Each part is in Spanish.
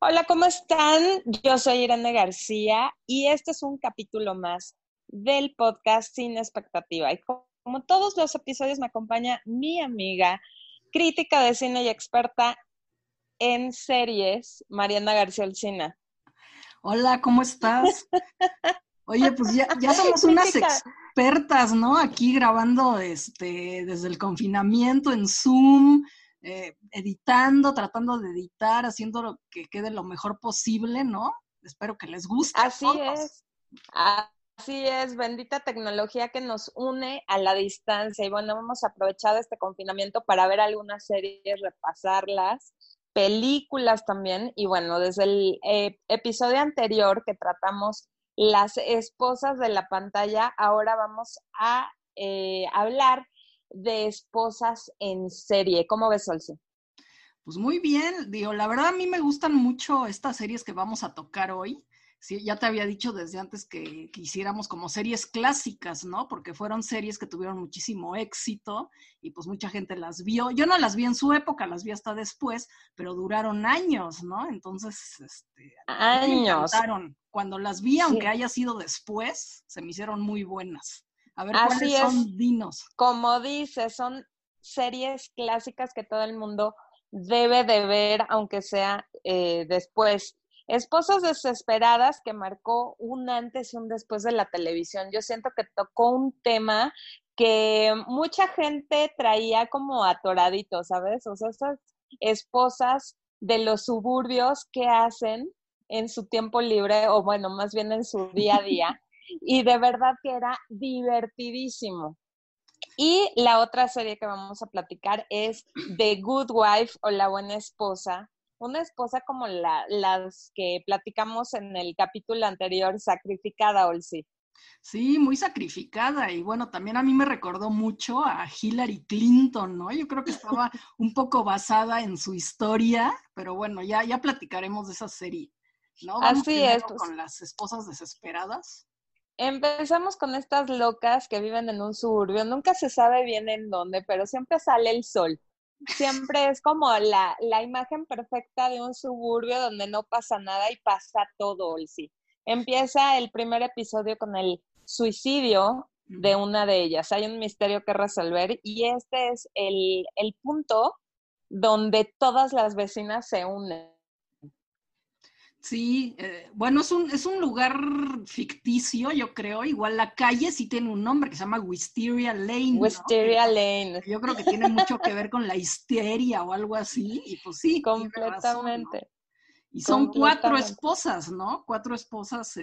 Hola, ¿cómo están? Yo soy Irene García y este es un capítulo más del podcast Sin Expectativa. Y como todos los episodios me acompaña mi amiga, crítica de cine y experta en series, Mariana García Olcina. Hola, ¿cómo estás? Oye, pues ya, ya somos unas expertas, ¿no? Aquí grabando este, desde el confinamiento en Zoom, eh, editando, tratando de editar, haciendo lo que quede lo mejor posible, ¿no? Espero que les guste. Así es. Así es, bendita tecnología que nos une a la distancia. Y bueno, hemos aprovechado este confinamiento para ver algunas series, repasarlas, películas también. Y bueno, desde el eh, episodio anterior que tratamos las esposas de la pantalla, ahora vamos a eh, hablar de esposas en serie. ¿Cómo ves, Olce? Pues muy bien, digo, la verdad a mí me gustan mucho estas series que vamos a tocar hoy. Sí, ya te había dicho desde antes que, quisiéramos como series clásicas, ¿no? Porque fueron series que tuvieron muchísimo éxito y pues mucha gente las vio. Yo no las vi en su época, las vi hasta después, pero duraron años, ¿no? Entonces, este, años. Cuando las vi, aunque haya sido después, se me hicieron muy buenas. A ver, Así son? Dinos. Como dices, son series clásicas que todo el mundo debe de ver, aunque sea eh, después. Esposas desesperadas que marcó un antes y un después de la televisión. Yo siento que tocó un tema que mucha gente traía como atoradito, ¿sabes? O sea, esas esposas de los suburbios que hacen en su tiempo libre, o bueno, más bien en su día a día, y de verdad que era divertidísimo. Y la otra serie que vamos a platicar es The Good Wife o La Buena Esposa. Una esposa como la, las que platicamos en el capítulo anterior, sacrificada, Olsi. Sí, muy sacrificada. Y bueno, también a mí me recordó mucho a Hillary Clinton, ¿no? Yo creo que estaba un poco basada en su historia, pero bueno, ya, ya platicaremos de esa serie, ¿no? Así es. Pues. Con las esposas desesperadas. Empezamos con estas locas que viven en un suburbio, nunca se sabe bien en dónde, pero siempre sale el sol. Siempre es como la, la imagen perfecta de un suburbio donde no pasa nada y pasa todo, sí. Empieza el primer episodio con el suicidio de una de ellas. Hay un misterio que resolver y este es el, el punto donde todas las vecinas se unen Sí, eh, bueno, es un, es un lugar ficticio, yo creo. Igual la calle sí tiene un nombre que se llama Wisteria Lane. Wisteria Lane. Yo creo que tiene mucho que ver con la histeria o algo así. Y pues sí. Completamente. Y son cuatro esposas, ¿no? Cuatro esposas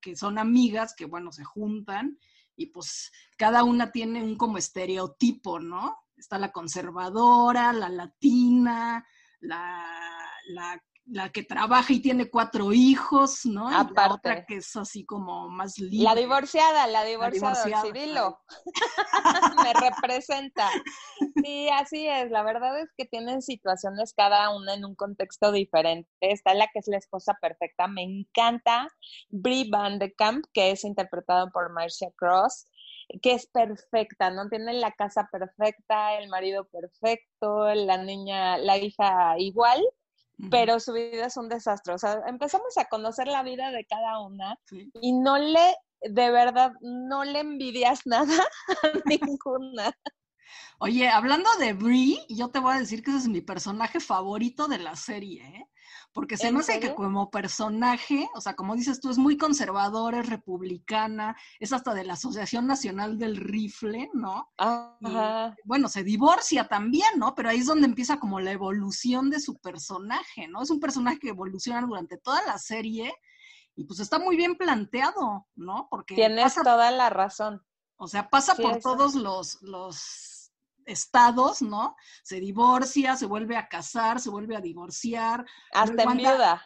que son amigas, que bueno, se juntan y pues cada una tiene un como estereotipo, ¿no? Está la conservadora, la latina, la, la la que trabaja y tiene cuatro hijos, ¿no? Aparte. la otra que es así como más libre. La divorciada, la divorciada, Cirilo. Me representa. Sí, así es. La verdad es que tienen situaciones cada una en un contexto diferente. Está la que es la esposa perfecta. Me encanta Brie Van de Camp, que es interpretada por Marcia Cross que es perfecta, ¿no? Tiene la casa perfecta, el marido perfecto, la niña, la hija igual, pero su vida es un desastre. O sea, empezamos a conocer la vida de cada una y no le, de verdad, no le envidias nada a ninguna. Oye, hablando de Brie, yo te voy a decir que ese es mi personaje favorito de la serie, ¿eh? Porque se me hace que como personaje, o sea, como dices tú, es muy conservadora, es republicana, es hasta de la Asociación Nacional del Rifle, ¿no? Ajá. bueno, se divorcia también, ¿no? Pero ahí es donde empieza como la evolución de su personaje, ¿no? Es un personaje que evoluciona durante toda la serie y pues está muy bien planteado, ¿no? Porque tienes toda la razón. O sea, pasa por todos los, los estados, ¿no? Se divorcia, se vuelve a casar, se vuelve a divorciar. Hasta en viuda.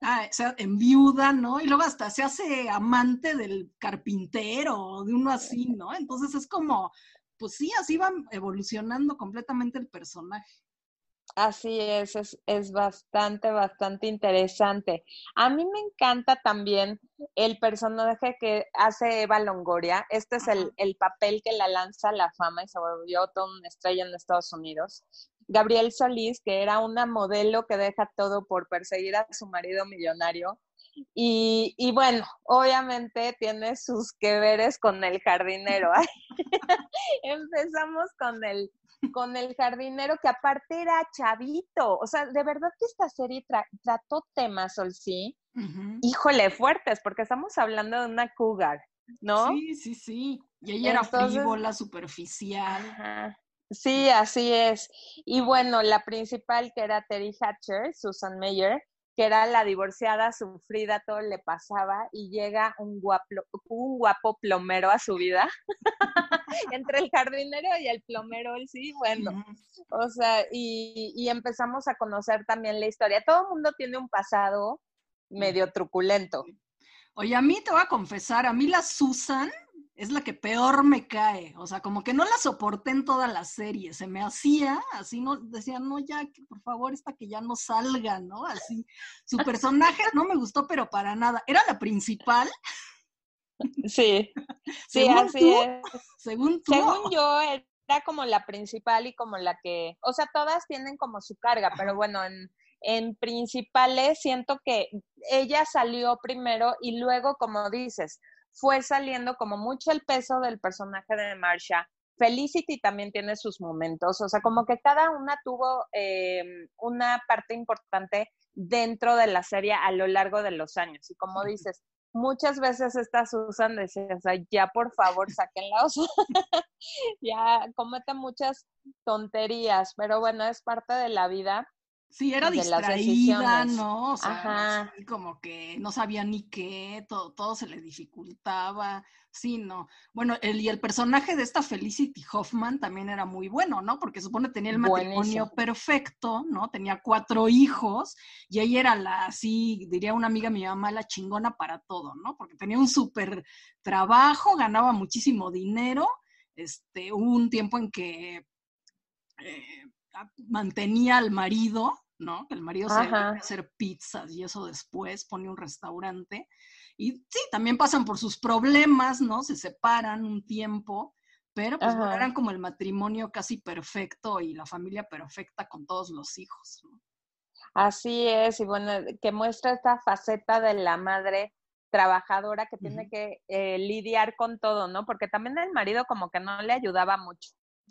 Ah, o sea, en viuda, ¿no? Y luego hasta se hace amante del carpintero, de uno así, ¿no? Entonces es como, pues sí, así va evolucionando completamente el personaje. Así es, es, bastante, bastante interesante. A mí me encanta también el personaje que hace Eva Longoria. Este es el, papel que la lanza a la fama y se volvió toda una estrella en Estados Unidos. Gabriel Solís, que era una modelo que deja todo por perseguir a su marido millonario. Y, y bueno, obviamente tiene sus que veres con el jardinero. Empezamos con el, con el jardinero que aparte era chavito. O sea, de verdad que esta serie trató temas, Sol, sí, híjole, fuertes, porque estamos hablando de una cougar, ¿no? Sí, sí, sí. Y ella era frívola, superficial. Sí, así es. Y bueno, la principal que era Terry Hatcher, Susan Mayer, que era la divorciada sufrida, todo le pasaba y llega un guapo, un guapo plomero a su vida. Entre el jardinero y el plomero, él sí, bueno. O sea, y, y, empezamos a conocer también la historia. Todo el mundo tiene un pasado medio truculento. Oye, a mí te voy a confesar, a mí la Susan es la que peor me cae. O sea, como que no la soporté en toda la serie. Se me hacía, así no, decía, no, ya, que por favor, esta que ya no salga, ¿no? Así. Su personaje no me gustó, pero para nada. ¿Era la principal? Sí, sí, así es. Según tú. Según yo, era como la principal y como la que, o sea, todas tienen como su carga, pero bueno, en, en principales siento que ella salió primero y luego, como dices, fue saliendo como mucho el peso del personaje de Marsha. Felicity también tiene sus momentos, o sea, como que cada una tuvo em, una parte importante dentro de la serie a lo largo de los años. Y como dices, muchas veces estas usan decía, o sea, ya por favor, sáquenla, o sea, ya comete muchas tonterías, pero bueno, es parte de la vida. Sí, era distraída, ¿no? O sea, como que no sabía ni qué, todo, todo se le dificultaba. Sí, no. Bueno, el, y el personaje de esta Felicity Hoffman también era muy bueno, ¿no? Porque supone tenía el matrimonio perfecto, ¿no? Tenía cuatro hijos y ella era la, así, diría una amiga mi mamá, la chingona para todo, ¿no? Porque tenía un súper trabajo, ganaba muchísimo dinero. Este, hubo un tiempo en que eh, mantenía al marido, ¿no? Que el marido se a hacer pizzas y eso después pone un restaurante. Y sí, también pasan por sus problemas, ¿no? Se separan un tiempo, pero pues eran como el matrimonio casi perfecto y la familia perfecta con todos los hijos, ¿no? Así es, y bueno, que muestra esta faceta de la madre trabajadora que tiene que eh, lidiar con todo, ¿no? Porque también el marido como que no le ayudaba mucho.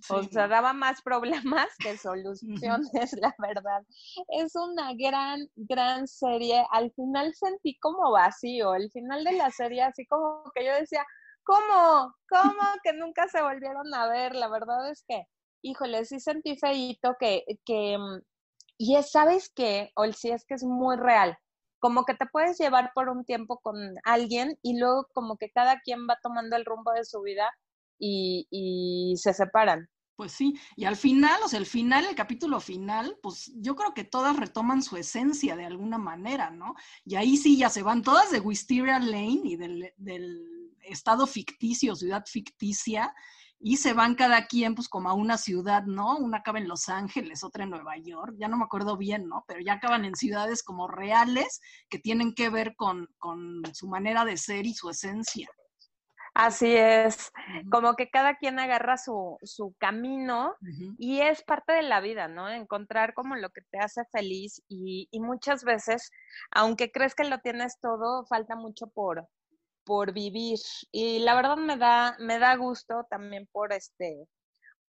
O sea, daba más problemas que soluciones, la verdad. Es una gran, gran serie. Al final sentí como vacío. El final de la serie, así como que yo decía, ¿cómo? ¿Cómo que nunca se volvieron a ver? La verdad es que, híjole, sí sentí feíto que, que, mm, y es, ¿sabes qué? O sí es que es muy real. Como que te puedes llevar por un tiempo con alguien y luego como que cada quien va tomando el rumbo de su vida y, se separan. Pues sí, y al final, o sea, el final, el capítulo final, pues yo creo que todas retoman su esencia de alguna manera, ¿no? Y ahí sí ya se van todas de Wisteria Lane y del, del estado ficticio, ciudad ficticia, y se van cada quien pues como a una ciudad, ¿no? Una acaba en Los Ángeles, otra en Nueva York, ya no me acuerdo bien, ¿no? Pero ya acaban en ciudades como reales que tienen que ver con, con su manera de ser y su esencia. Así es, como que cada quien agarra su, su camino y es parte de la vida, ¿no? Encontrar como lo que te hace feliz y, y, muchas veces, aunque crees que lo tienes todo, falta mucho por, por vivir. Y la verdad me da, me da gusto también por este,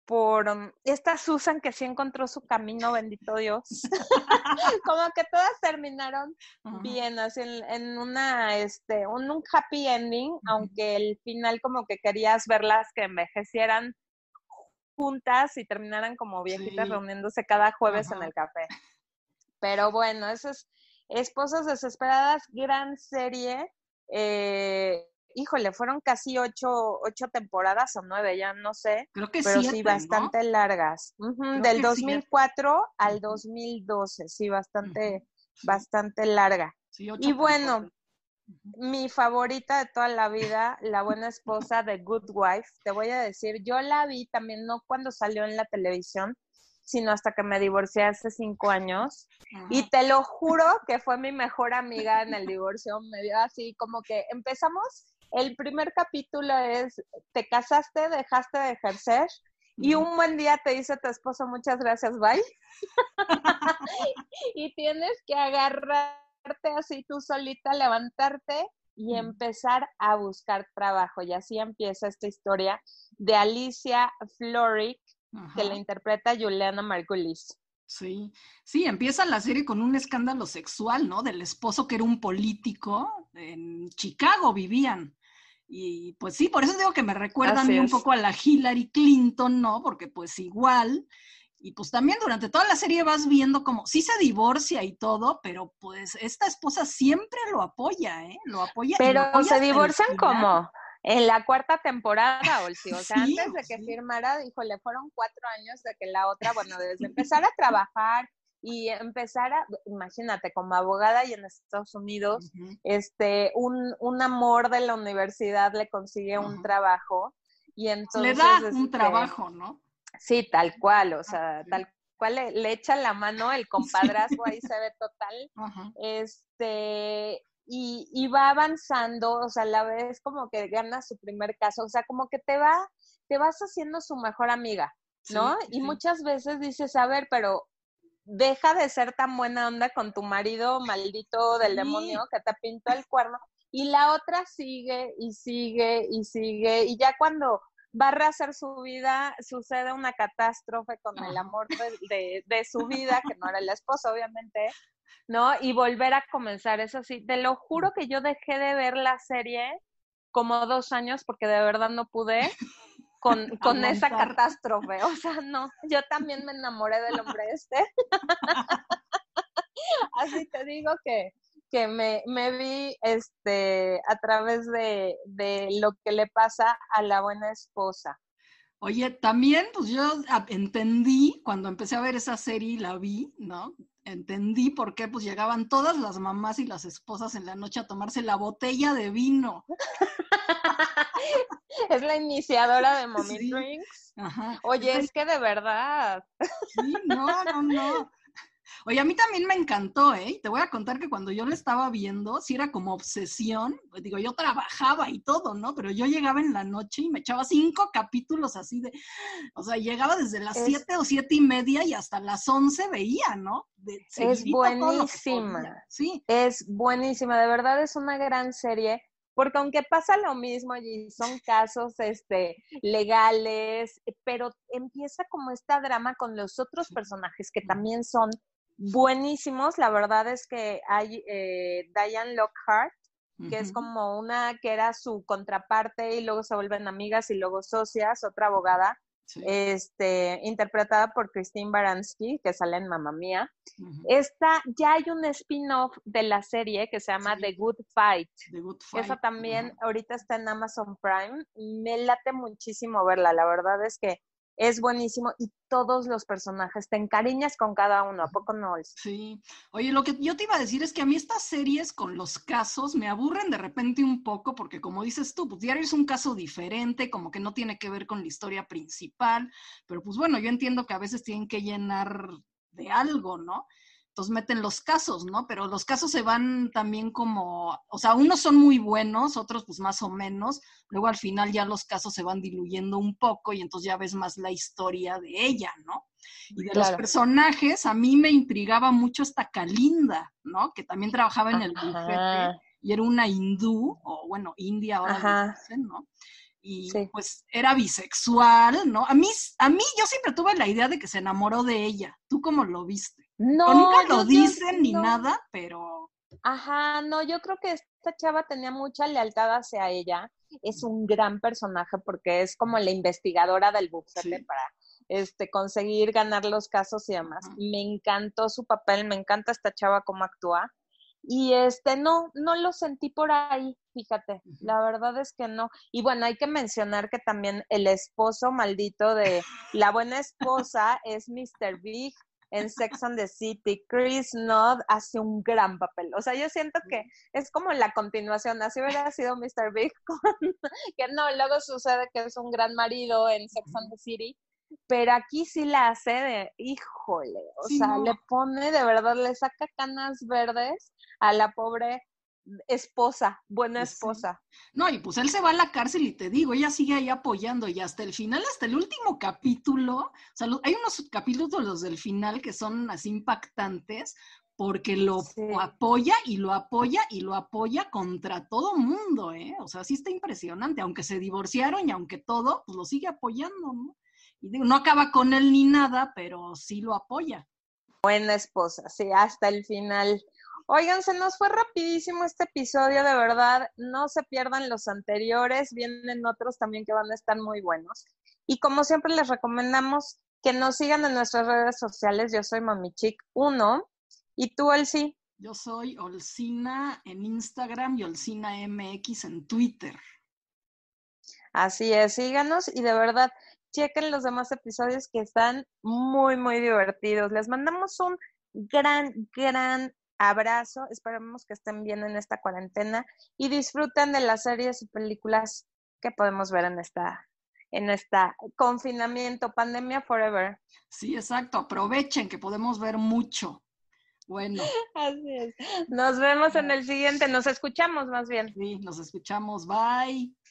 por um, esta Susan que sí encontró su camino, bendito Dios. como que todas terminaron bien, así en, una, este, un, happy ending, aunque el final como que querías verlas que envejecieran juntas y terminaran como viejitas reuniéndose cada jueves en el café. Pero bueno, eso es Esposas Desesperadas, gran serie. Eh, híjole, fueron casi ocho, ocho temporadas o nueve, ya no sé. Creo que Pero sí, bastante largas. Del 2004 al 2012, sí, bastante, bastante larga. y bueno, mi favorita de toda la vida, La Buena Esposa de Good Wife, te voy a decir, yo la vi también, no cuando salió en la televisión, sino hasta que me divorcié hace cinco años. Y te lo juro que fue mi mejor amiga en el divorcio. Me dio así como que empezamos el primer capítulo es, te casaste, dejaste de ejercer y un buen día te dice tu esposo muchas gracias, bye. y tienes que agarrarte así tú solita, levantarte y empezar a buscar trabajo. Y así empieza esta historia de Alicia Floric, que la interpreta Juliana Margulis. Sí, sí, empieza la serie con un escándalo sexual, ¿no? Del esposo que era un político, en Chicago vivían. Y pues sí, por eso digo que me recuerda a mí un poco a la Hillary Clinton, ¿no? Porque pues igual, y pues también durante toda la serie vas viendo como, sí se divorcia y todo, pero pues esta esposa siempre lo apoya, ¿eh? Lo apoya. Pero se divorcian como en la cuarta temporada, Olsi. O sea, antes de que firmara, dijo, le fueron cuatro años de que la otra, bueno, desde empezar a trabajar y empezar a, imagínate, como abogada y en Estados Unidos, este, un, un, amor de la universidad le consigue un trabajo y entonces... Le da un trabajo, ¿no? Sí, tal cual, o sea, tal cual le, echa la mano el compadrazgo, ahí se ve total. Este, y, y, va avanzando, o sea, a la vez como que gana su primer caso, o sea, como que te va, te vas haciendo su mejor amiga, ¿no? y muchas veces dices, a ver, pero deja de ser tan buena onda con tu marido maldito del demonio que te pintó el cuerno y la otra sigue y sigue y sigue y ya cuando va a rehacer su vida sucede una catástrofe con el amor de, de, su vida, que no era el esposo obviamente, ¿no? Y volver a comenzar, eso sí, te lo juro que yo dejé de ver la serie como dos años porque de verdad no pude con, con esa catástrofe. O sea, no, yo también me enamoré del hombre este. Así te digo que, que me, me, vi este, a través de, de lo que le pasa a la buena esposa. Oye, también, pues yo entendí cuando empecé a ver esa serie y la vi, ¿no? Entendí por qué pues llegaban todas las mamás y las esposas en la noche a tomarse la botella de vino. es la iniciadora de Mommy Drinks. Oye, es que de verdad. Sí, no, no, no. Oye, a mí también me encantó, ¿eh? Te voy a contar que cuando yo lo estaba viendo, si era como obsesión, pues digo, yo trabajaba y todo, ¿no? Pero yo llegaba en la noche y me echaba cinco capítulos así de, o sea, llegaba desde las siete o siete y media y hasta las once veía, ¿no? es buenísima. Sí. Es buenísima, de verdad es una gran serie porque aunque pasa lo mismo y son casos este, legales, pero empieza como esta drama con los otros personajes que también son buenísimos. La verdad es que hay eh, Diane Lockhart, que es como una que era su contraparte y luego se vuelven amigas y luego socias, otra abogada, este, interpretada por Christine Baranski, que sale en Mamma Mía. Esta, ya hay un spin-off de la serie que se llama The Good Fight. Esa también ahorita está en Amazon Prime. Me late muchísimo verla, la verdad es que es buenísimo y todos los personajes te encariñas con cada uno, ¿a poco no? Sí. Oye, lo que yo te iba a decir es que a mí estas series con los casos me aburren de repente un poco porque como dices tú, pues diario es un caso diferente, como que no tiene que ver con la historia principal, pero pues bueno, yo entiendo que a veces tienen que llenar de algo, ¿no? Entonces meten los casos, ¿no? Pero los casos se van también como, o sea, unos son muy buenos, otros pues más o menos, luego al final ya los casos se van diluyendo un poco y entonces ya ves más la historia de ella, ¿no? Y de los personajes, a mí me intrigaba mucho esta Kalinda, ¿no? Que también trabajaba en el bufete y era una hindú, o bueno, india ahora dicen, ¿no? y pues era bisexual, ¿no? A mí, a mí yo siempre tuve la idea de que se enamoró de ella. ¿Tú cómo lo viste? No, nunca lo dicen ni nada, pero... Ajá, no, yo creo que esta chava tenía mucha lealtad hacia ella. Es un gran personaje porque es como la investigadora del bufete para este, conseguir ganar los casos y demás. Me encantó su papel, me encanta esta chava cómo actúa. Y este, no, no lo sentí por ahí, fíjate, la verdad es que no. Y bueno, hay que mencionar que también el esposo maldito de la buena esposa es Mr. Big en Sex and the City. Chris Nod hace un gran papel. O sea, yo siento que es como la continuación. Así hubiera sido Mr. Big, que no, luego sucede que es un gran marido en Sex and the City pero aquí sí la hace de, híjole, o sea, le pone de verdad, le saca canas verdes a la pobre esposa, buena Pues sí. esposa. No, y pues él se va a la cárcel y te digo, ella sigue ahí apoyando y hasta el final, hasta el último capítulo, o sea, hay unos capítulos del final que son así impactantes porque lo Sí. apoya y lo apoya y lo apoya contra todo mundo, ¿eh? O sea, sí está impresionante, aunque se divorciaron y aunque todo, pues lo sigue apoyando, ¿no? Y digo, no acaba con él ni nada, pero sí lo apoya. Buena esposa, sí, hasta el final. Oigan, se nos fue rapidísimo este episodio, de verdad. No se pierdan los anteriores, vienen otros también que van a estar muy buenos. Y como siempre les recomendamos que nos sigan en nuestras redes sociales. Yo soy Mamichic1 y tú, Elsie. Yo soy Olcina en Instagram y Olcina MX en Twitter. Así es, síganos y de verdad, chequen los demás episodios que están muy, muy divertidos. Les mandamos un gran, gran abrazo. Esperemos que estén bien en esta cuarentena y disfruten de las series y películas que podemos ver en esta, en esta confinamiento, pandemia forever. Sí, exacto. Aprovechen que podemos ver mucho. Bueno, Así es. Nos vemos en el siguiente, nos escuchamos más bien. sí, nos escuchamos. Bye.